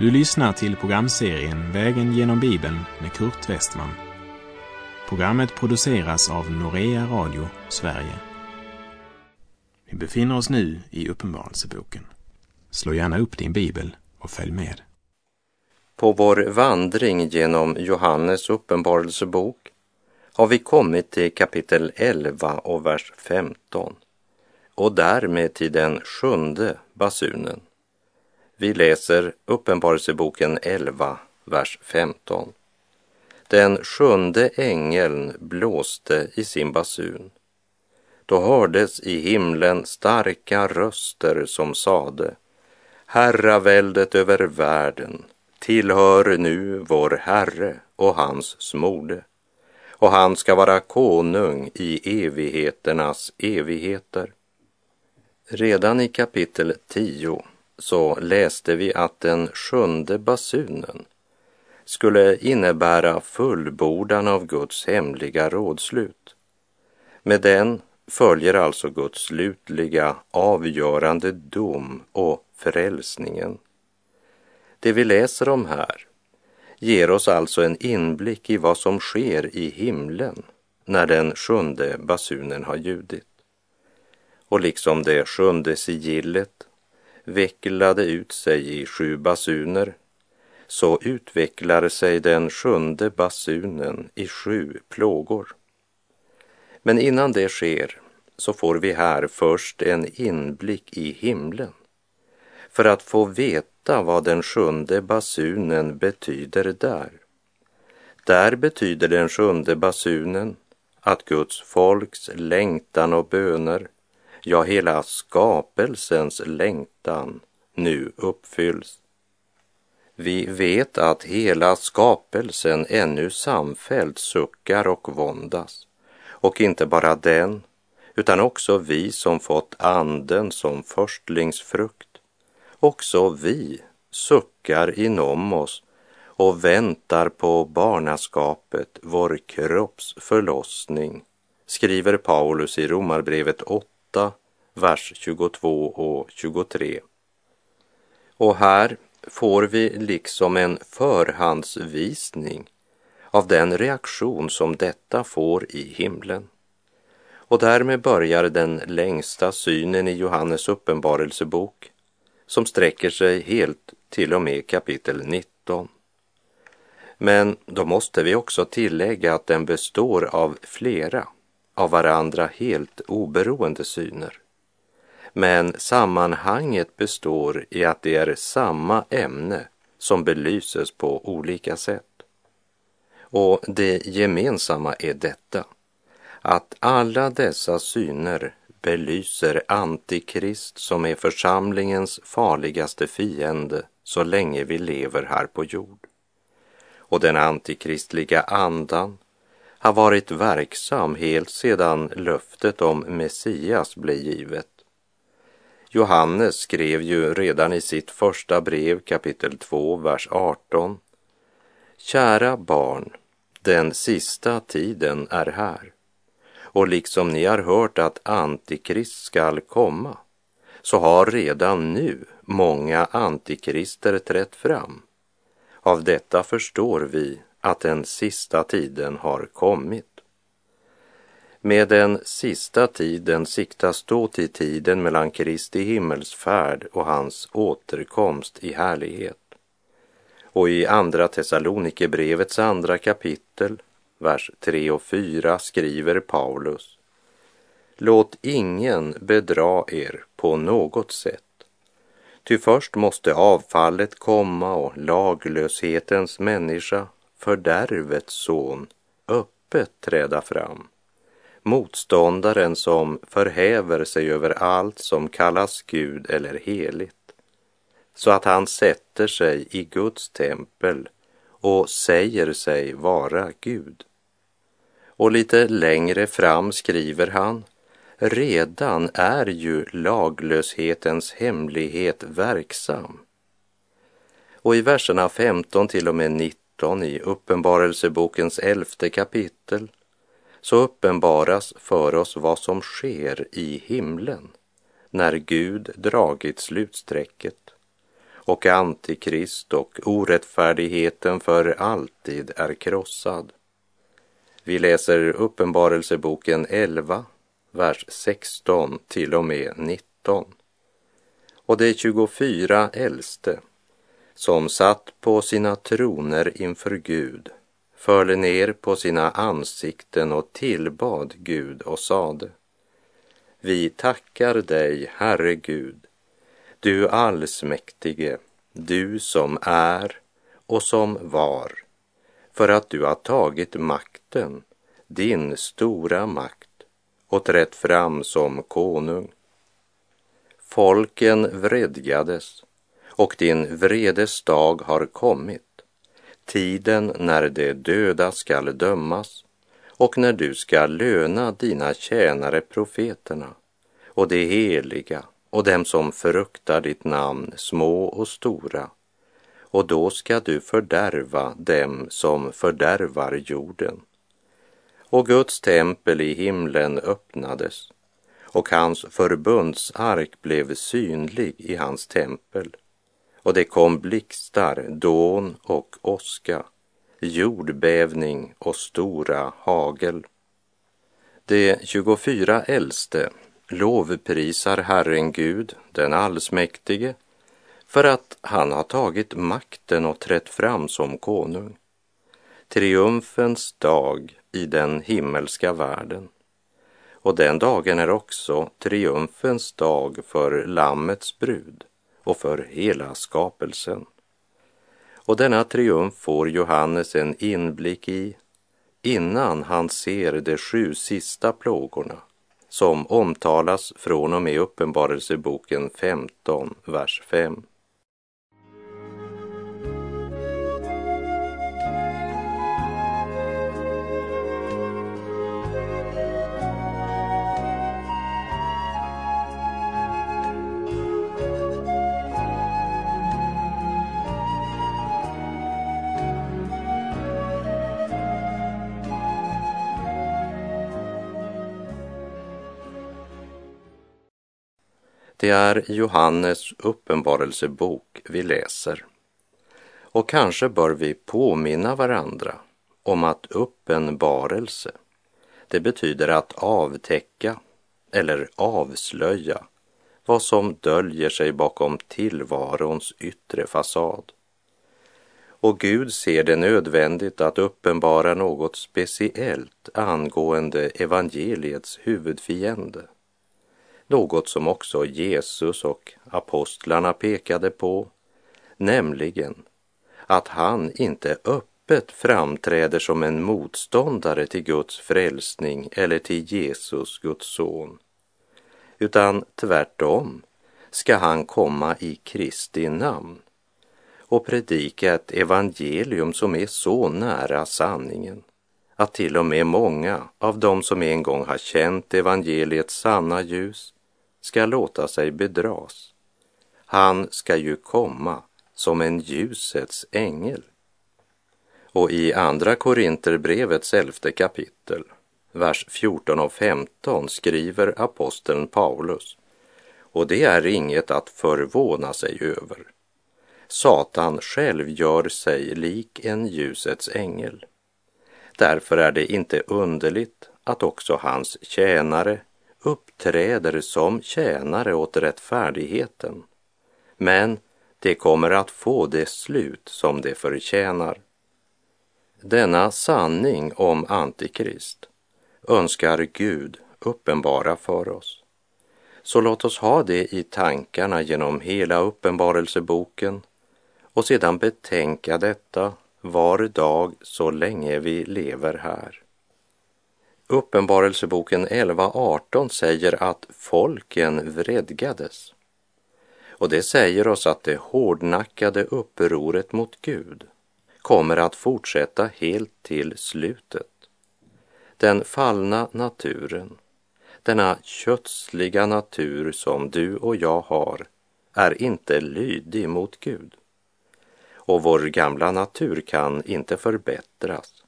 Du lyssnar till programserien Vägen genom Bibeln med Kurt Westman. Programmet produceras av Norea Radio Sverige. Vi befinner oss nu i Uppenbarelseboken. Slå gärna upp din bibel och följ med. På vår vandring genom Johannes uppenbarelsebok har vi kommit till kapitel 11 och vers 15 och därmed till den sjunde basunen. Vi läser Uppenbarelseboken 11, vers 15. Den sjunde ängeln blåste i sin basun. Då hördes i himlen starka röster som sade Herraväldet över världen tillhör nu vår Herre och hans smorde och han ska vara konung i evigheternas evigheter. Redan i kapitel 10 så läste vi att den sjunde basunen skulle innebära fullbordan av Guds hemliga rådslut. Med den följer alltså Guds slutliga avgörande dom och frälsningen. Det vi läser om här ger oss alltså en inblick i vad som sker i himlen när den sjunde basunen har ljudit. Och liksom det sjunde sigillet vecklade ut sig i sju basuner så utvecklar sig den sjunde basunen i sju plågor. Men innan det sker så får vi här först en inblick i himlen för att få veta vad den sjunde basunen betyder där. Där betyder den sjunde basunen att Guds folks längtan och böner ja, hela skapelsens längtan nu uppfylls. Vi vet att hela skapelsen ännu samfällt suckar och våndas. Och inte bara den, utan också vi som fått anden som förstlingsfrukt. Också vi suckar inom oss och väntar på barnaskapet, vår kropps förlossning, skriver Paulus i Romarbrevet 8 8, vers 22 och 23. Och här får vi liksom en förhandsvisning av den reaktion som detta får i himlen. Och därmed börjar den längsta synen i Johannes uppenbarelsebok som sträcker sig helt till och med kapitel 19. Men då måste vi också tillägga att den består av flera av varandra helt oberoende syner. Men sammanhanget består i att det är samma ämne som belyses på olika sätt. Och det gemensamma är detta, att alla dessa syner belyser Antikrist som är församlingens farligaste fiende så länge vi lever här på jord. Och den antikristliga andan har varit verksam helt sedan löftet om Messias blev givet. Johannes skrev ju redan i sitt första brev kapitel 2, vers 18. Kära barn, den sista tiden är här. Och liksom ni har hört att Antikrist skall komma, så har redan nu många antikrister trätt fram. Av detta förstår vi att den sista tiden har kommit. Med den sista tiden siktas då till tiden mellan Kristi himmelsfärd och hans återkomst i härlighet. Och i Andra Thessalonikerbrevets andra kapitel, vers 3 och 4 skriver Paulus Låt ingen bedra er på något sätt. Ty först måste avfallet komma och laglöshetens människa fördärvets son öppet träda fram. Motståndaren som förhäver sig över allt som kallas Gud eller heligt. Så att han sätter sig i Guds tempel och säger sig vara Gud. Och lite längre fram skriver han Redan är ju laglöshetens hemlighet verksam. Och i verserna 15 till och med 19 18 i Uppenbarelsebokens elfte kapitel så uppenbaras för oss vad som sker i himlen när Gud dragit slutsträcket och antikrist och orättfärdigheten för alltid är krossad. Vi läser Uppenbarelseboken 11, vers 16 till och med 19. Och de 24 äldste som satt på sina troner inför Gud föll ner på sina ansikten och tillbad Gud och sade Vi tackar dig, Herre Gud, du allsmäktige, du som är och som var, för att du har tagit makten, din stora makt, och trätt fram som konung. Folken vredgades och din vredes dag har kommit, tiden när de döda skall dömas och när du skall löna dina tjänare profeterna och de heliga och dem som fruktar ditt namn, små och stora. Och då ska du fördärva dem som fördärvar jorden. Och Guds tempel i himlen öppnades och hans förbundsark blev synlig i hans tempel. Och det kom blixtar, dån och åska, jordbävning och stora hagel. De 24 äldste lovprisar Herren Gud, den allsmäktige, för att han har tagit makten och trätt fram som konung. Triumfens dag i den himmelska världen. Och den dagen är också triumfens dag för Lammets brud och för hela skapelsen. Och denna triumf får Johannes en inblick i innan han ser de sju sista plågorna som omtalas från och med Uppenbarelseboken 15, vers 5. Det är Johannes uppenbarelsebok vi läser. Och kanske bör vi påminna varandra om att uppenbarelse, det betyder att avtäcka eller avslöja vad som döljer sig bakom tillvarons yttre fasad. Och Gud ser det nödvändigt att uppenbara något speciellt angående evangeliets huvudfiende något som också Jesus och apostlarna pekade på, nämligen att han inte öppet framträder som en motståndare till Guds frälsning eller till Jesus, Guds son, utan tvärtom ska han komma i Kristi namn och predika ett evangelium som är så nära sanningen att till och med många av dem som en gång har känt evangeliets sanna ljus ska låta sig bedras. Han ska ju komma som en ljusets ängel. Och i Andra Korinterbrevets elfte kapitel, vers 14 och 15 skriver aposteln Paulus, och det är inget att förvåna sig över. Satan själv gör sig lik en ljusets ängel. Därför är det inte underligt att också hans tjänare uppträder som tjänare åt rättfärdigheten. Men det kommer att få det slut som det förtjänar. Denna sanning om Antikrist önskar Gud uppenbara för oss. Så låt oss ha det i tankarna genom hela uppenbarelseboken och sedan betänka detta var dag så länge vi lever här. Uppenbarelseboken 11.18 säger att folken vredgades. Och det säger oss att det hårdnackade upproret mot Gud kommer att fortsätta helt till slutet. Den fallna naturen, denna kötsliga natur som du och jag har, är inte lydig mot Gud. Och vår gamla natur kan inte förbättras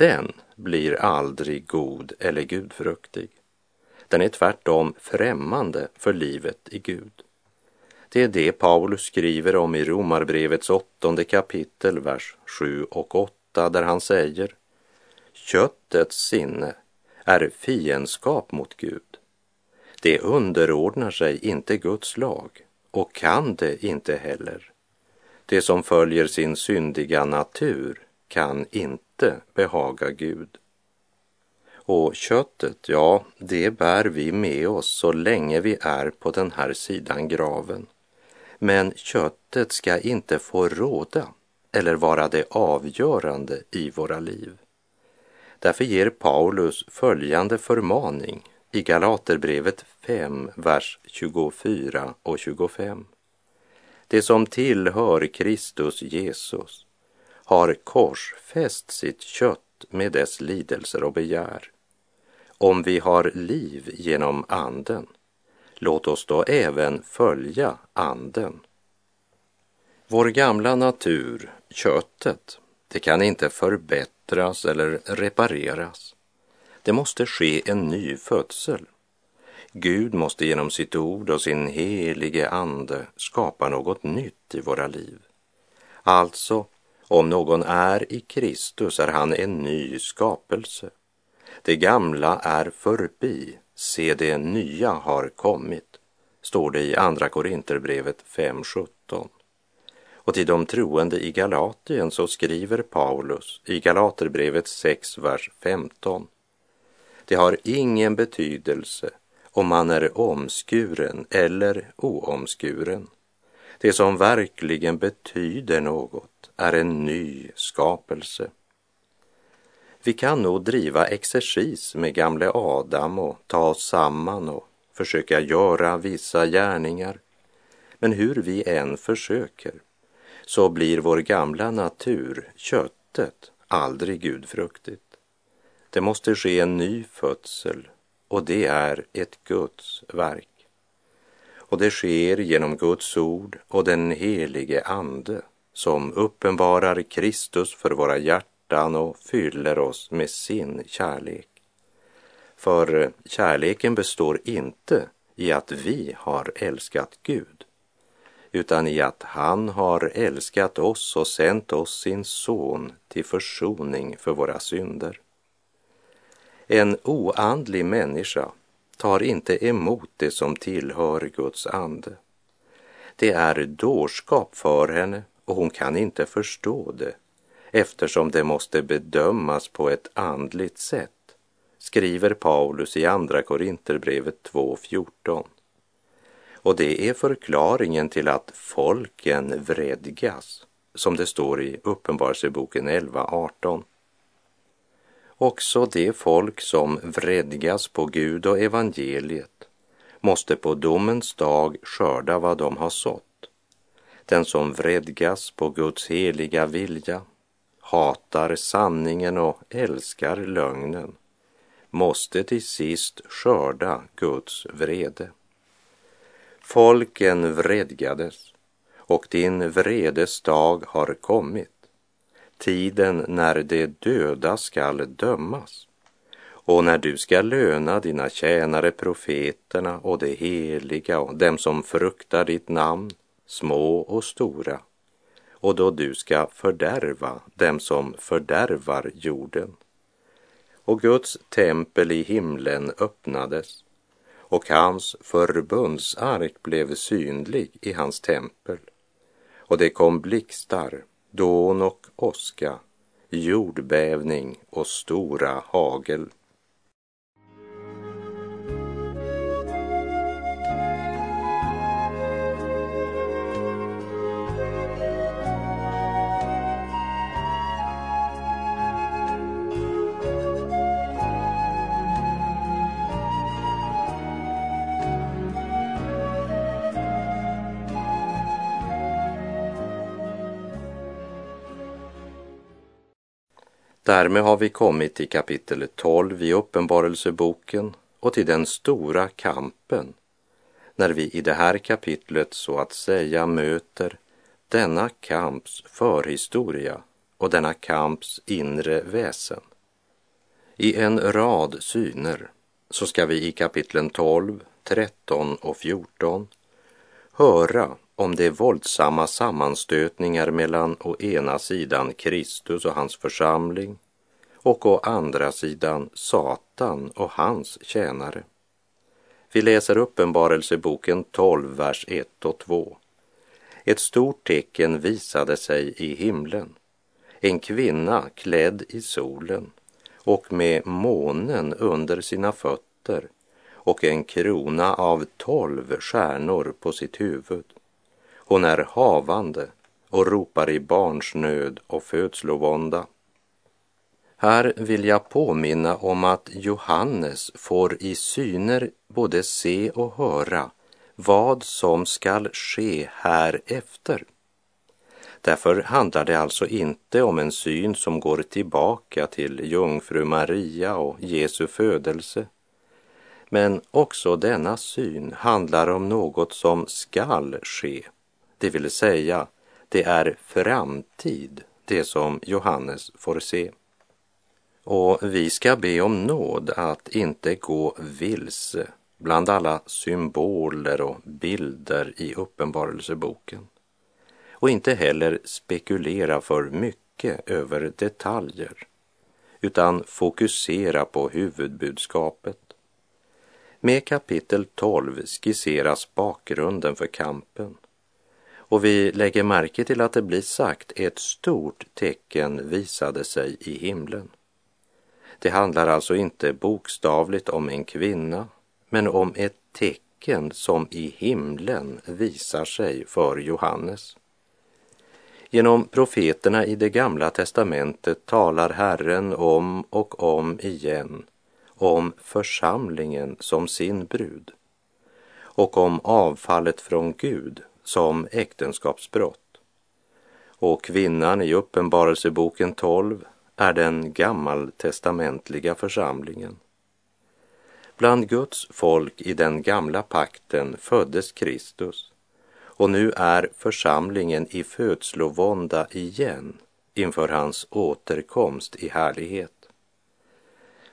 den blir aldrig god eller gudfruktig. Den är tvärtom främmande för livet i Gud. Det är det Paulus skriver om i Romarbrevets åttonde kapitel, vers 7 och 8, där han säger Köttets sinne är fiendskap mot Gud. Det underordnar sig inte Guds lag och kan det inte heller. Det som följer sin syndiga natur kan inte behaga Gud. Och köttet, ja, det bär vi med oss så länge vi är på den här sidan graven. Men köttet ska inte få råda eller vara det avgörande i våra liv. Därför ger Paulus följande förmaning i Galaterbrevet 5, vers 24 och 25. Det som tillhör Kristus Jesus har korsfäst sitt kött med dess lidelser och begär. Om vi har liv genom anden, låt oss då även följa anden. Vår gamla natur, köttet, det kan inte förbättras eller repareras. Det måste ske en ny födsel. Gud måste genom sitt ord och sin helige ande skapa något nytt i våra liv. Alltså, om någon är i Kristus är han en ny skapelse. Det gamla är förbi, se det nya har kommit, står det i Andra Korinterbrevet 5.17. Och till de troende i Galatien så skriver Paulus i Galaterbrevet 6, vers 15. Det har ingen betydelse om man är omskuren eller oomskuren. Det som verkligen betyder något är en ny skapelse. Vi kan nog driva exercis med gamle Adam och ta oss samman och försöka göra vissa gärningar. Men hur vi än försöker så blir vår gamla natur, köttet, aldrig gudfruktigt. Det måste ske en ny födsel och det är ett Guds verk. Och det sker genom Guds ord och den helige Ande som uppenbarar Kristus för våra hjärtan och fyller oss med sin kärlek. För kärleken består inte i att vi har älskat Gud, utan i att han har älskat oss och sänt oss sin son till försoning för våra synder. En oandlig människa tar inte emot det som tillhör Guds ande. Det är dårskap för henne och hon kan inte förstå det eftersom det måste bedömas på ett andligt sätt, skriver Paulus i Andra Korinterbrevet 2.14. Och det är förklaringen till att folken vredgas, som det står i Uppenbarelseboken 11.18. Också det folk som vredgas på Gud och evangeliet måste på domens dag skörda vad de har sått. Den som vredgas på Guds heliga vilja, hatar sanningen och älskar lögnen måste till sist skörda Guds vrede. Folken vredgades och din vredes dag har kommit tiden när de döda skall dömas och när du ska löna dina tjänare profeterna och de heliga och dem som fruktar ditt namn, små och stora, och då du ska fördärva dem som fördärvar jorden. Och Guds tempel i himlen öppnades och hans förbundsark blev synlig i hans tempel. Och det kom blixtar dån och åska, jordbävning och stora hagel. Därmed har vi kommit till kapitel 12 i Uppenbarelseboken och till den stora kampen när vi i det här kapitlet så att säga möter denna kamps förhistoria och denna kamps inre väsen. I en rad syner så ska vi i kapitlen 12, 13 och 14 höra om de våldsamma sammanstötningar mellan å ena sidan Kristus och hans församling och å andra sidan Satan och hans tjänare. Vi läser Uppenbarelseboken 12, vers 1 och 2. Ett stort tecken visade sig i himlen. En kvinna klädd i solen och med månen under sina fötter och en krona av tolv stjärnor på sitt huvud. Hon är havande och ropar i barnsnöd och födslovånda. Här vill jag påminna om att Johannes får i syner både se och höra vad som skall ske härefter. Därför handlar det alltså inte om en syn som går tillbaka till jungfru Maria och Jesu födelse. Men också denna syn handlar om något som skall ske, det vill säga det är framtid, det som Johannes får se. Och vi ska be om nåd att inte gå vilse bland alla symboler och bilder i Uppenbarelseboken och inte heller spekulera för mycket över detaljer utan fokusera på huvudbudskapet. Med kapitel 12 skisseras bakgrunden för kampen och vi lägger märke till att det blir sagt ett stort tecken visade sig i himlen. Det handlar alltså inte bokstavligt om en kvinna, men om ett tecken som i himlen visar sig för Johannes. Genom profeterna i det gamla testamentet talar Herren om och om igen om församlingen som sin brud och om avfallet från Gud som äktenskapsbrott. Och kvinnan i Uppenbarelseboken 12 är den gammaltestamentliga församlingen. Bland Guds folk i den gamla pakten föddes Kristus och nu är församlingen i födslovånda igen inför hans återkomst i härlighet.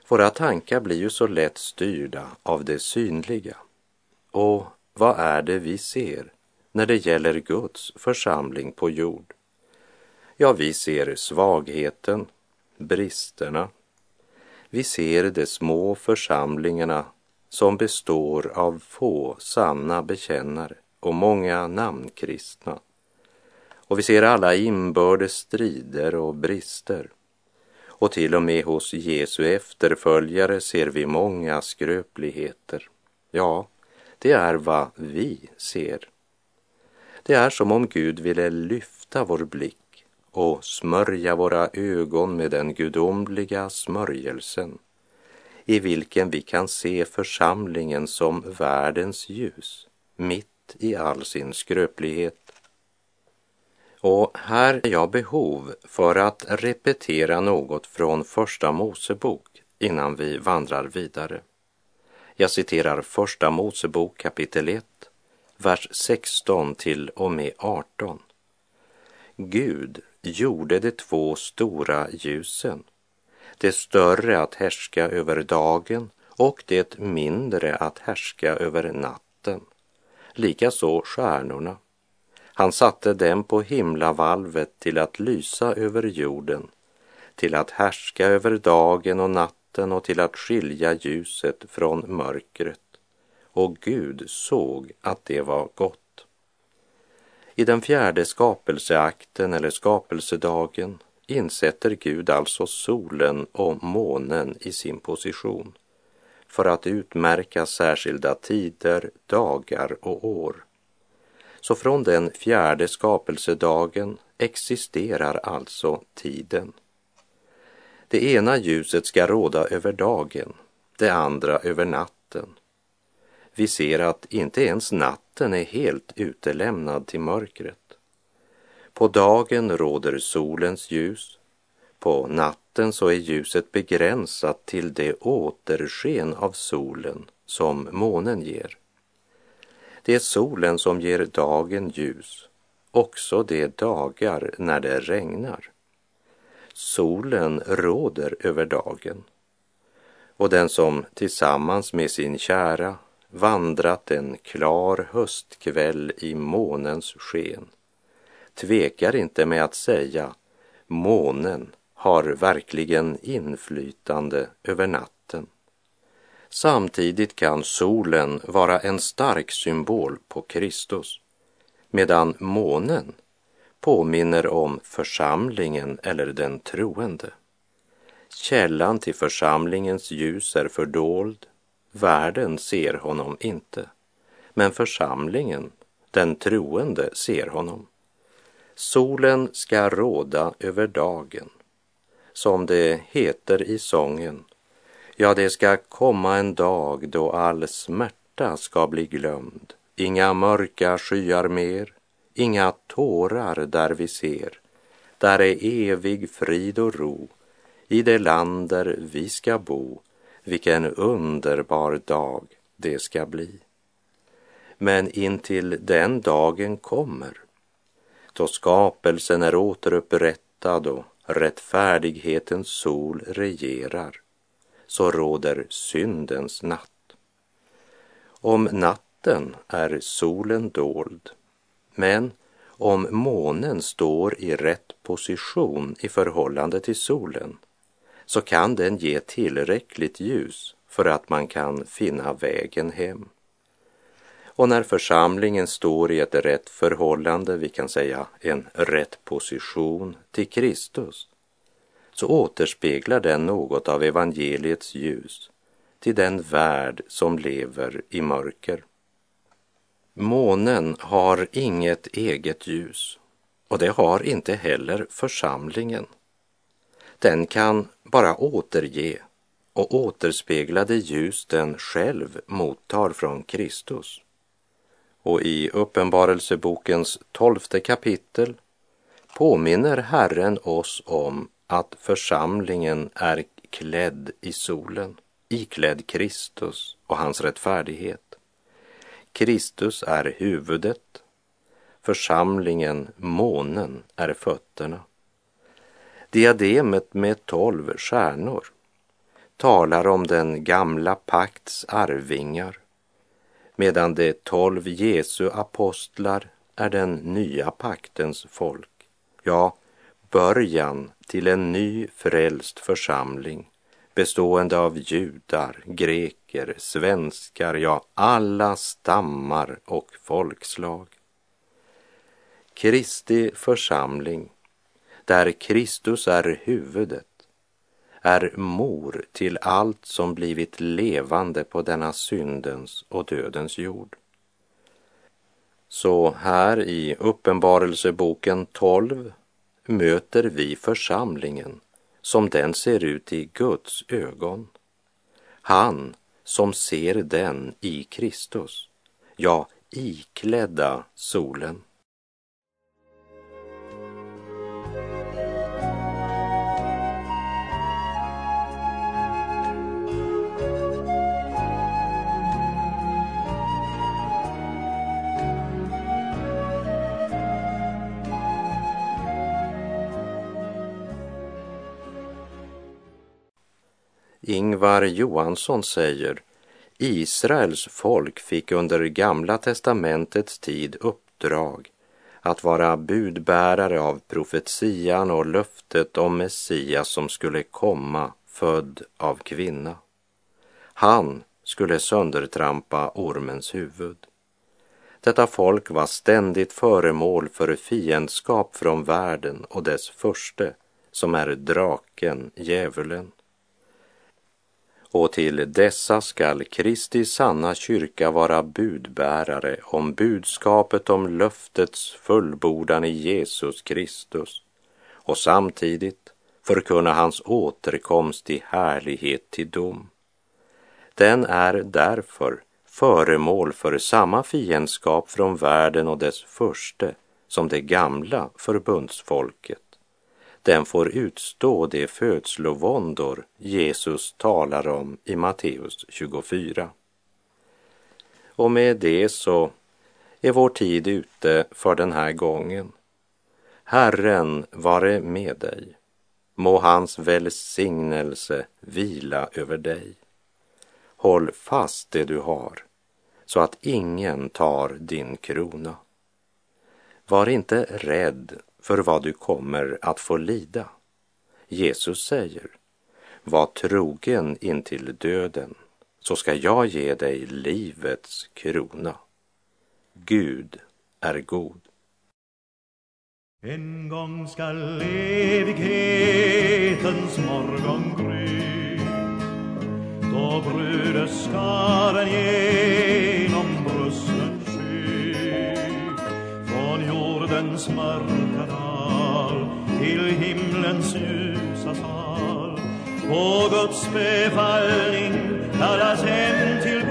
Våra tankar blir ju så lätt styrda av det synliga. Och vad är det vi ser när det gäller Guds församling på jord? Ja, vi ser svagheten, bristerna. Vi ser de små församlingarna som består av få sanna bekännare och många namnkristna. Och vi ser alla inbördes strider och brister. Och till och med hos Jesu efterföljare ser vi många skröpligheter. Ja, det är vad vi ser. Det är som om Gud ville lyfta vår blick och smörja våra ögon med den gudomliga smörjelsen i vilken vi kan se församlingen som världens ljus mitt i all sin skröplighet. Och här är jag behov för att repetera något från Första Mosebok innan vi vandrar vidare. Jag citerar Första Mosebok kapitel 1, vers 16 till och med 18. Gud gjorde de två stora ljusen, det större att härska över dagen och det mindre att härska över natten, likaså stjärnorna. Han satte dem på himlavalvet till att lysa över jorden, till att härska över dagen och natten och till att skilja ljuset från mörkret. Och Gud såg att det var gott. I den fjärde skapelseakten eller skapelsedagen insätter Gud alltså solen och månen i sin position för att utmärka särskilda tider, dagar och år. Så från den fjärde skapelsedagen existerar alltså tiden. Det ena ljuset ska råda över dagen, det andra över natten vi ser att inte ens natten är helt utelämnad till mörkret. På dagen råder solens ljus. På natten så är ljuset begränsat till det återsken av solen som månen ger. Det är solen som ger dagen ljus, också de dagar när det regnar. Solen råder över dagen och den som tillsammans med sin kära vandrat en klar höstkväll i månens sken tvekar inte med att säga månen har verkligen inflytande över natten. Samtidigt kan solen vara en stark symbol på Kristus, medan månen påminner om församlingen eller den troende. Källan till församlingens ljus är fördold, världen ser honom inte, men församlingen, den troende, ser honom. Solen ska råda över dagen, som det heter i sången. Ja, det ska komma en dag då all smärta ska bli glömd, inga mörka skyar mer, inga tårar där vi ser. Där är evig frid och ro i det land där vi ska bo. Vilken underbar dag det ska bli. Men intill den dagen kommer, då skapelsen är återupprättad och rättfärdighetens sol regerar, så råder syndens natt. Om natten är solen dold men om månen står i rätt position i förhållande till solen så kan den ge tillräckligt ljus för att man kan finna vägen hem. Och när församlingen står i ett rätt förhållande, vi kan säga en rätt position till Kristus, så återspeglar den något av evangeliets ljus till den värld som lever i mörker. Månen har inget eget ljus och det har inte heller församlingen. Den kan bara återge och återspegla det ljus den själv mottar från Kristus. Och i Uppenbarelsebokens tolfte kapitel påminner Herren oss om att församlingen är klädd i solen, iklädd Kristus och hans rättfärdighet. Kristus är huvudet, församlingen, månen, är fötterna. Diademet med tolv stjärnor talar om den gamla pakts arvingar medan de tolv Jesu apostlar är den nya paktens folk. Ja, början till en ny frälst församling bestående av judar, greker, svenskar, ja, alla stammar och folkslag. Kristi församling, där Kristus är huvudet, är mor till allt som blivit levande på denna syndens och dödens jord. Så här i Uppenbarelseboken 12 möter vi församlingen som den ser ut i Guds ögon. Han som ser den i Kristus, ja, iklädda solen. Ingvar Johansson säger Israels folk fick under Gamla testamentets tid uppdrag att vara budbärare av profetian och löftet om Messias som skulle komma född av kvinna. Han skulle söndertrampa ormens huvud. Detta folk var ständigt föremål för fiendskap från världen och dess förste, som är draken, djävulen och till dessa skall Kristi sanna kyrka vara budbärare om budskapet om löftets fullbordan i Jesus Kristus och samtidigt förkunna hans återkomst i härlighet till dom. Den är därför föremål för samma fiendskap från världen och dess förste som det gamla förbundsfolket den får utstå de födslovåndor Jesus talar om i Matteus 24. Och med det så är vår tid ute för den här gången. Herren vare med dig. Må hans välsignelse vila över dig. Håll fast det du har. så att ingen tar din krona. Var inte rädd för vad du kommer att få lida. Jesus säger, var trogen intill döden, så ska jag ge dig livets krona. Gud är god. En gång skall evighetens morgon gry då brudeskaren ger jordens mörka dal till himlens ljusa sal. På Guds befallning kallas hem till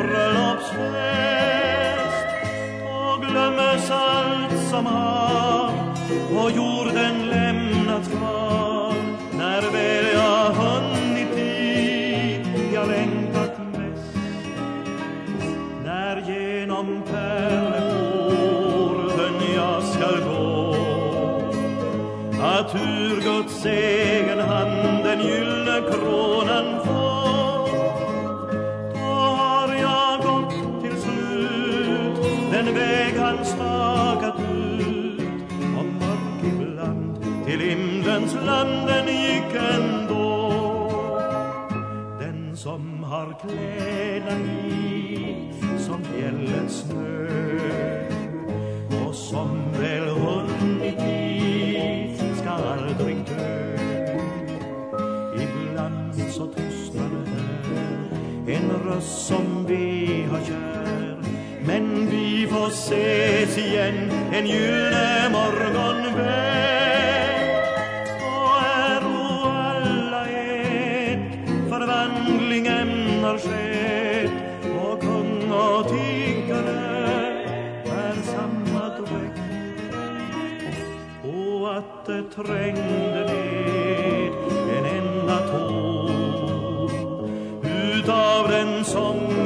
Guds egen hand den gyllne kronan får. Då har jag gått till slut den väg han stakat ut. Och mörk ibland till himlens land den gick ändå. Den som har kläderna i som fjällets snö. Och som väl hund röst som vi har kär men vi får ses igen en gyllene morgon väl och äro alla ett förvandlingen har skett. Och kung och tiggare är samma dräkt och att det tränger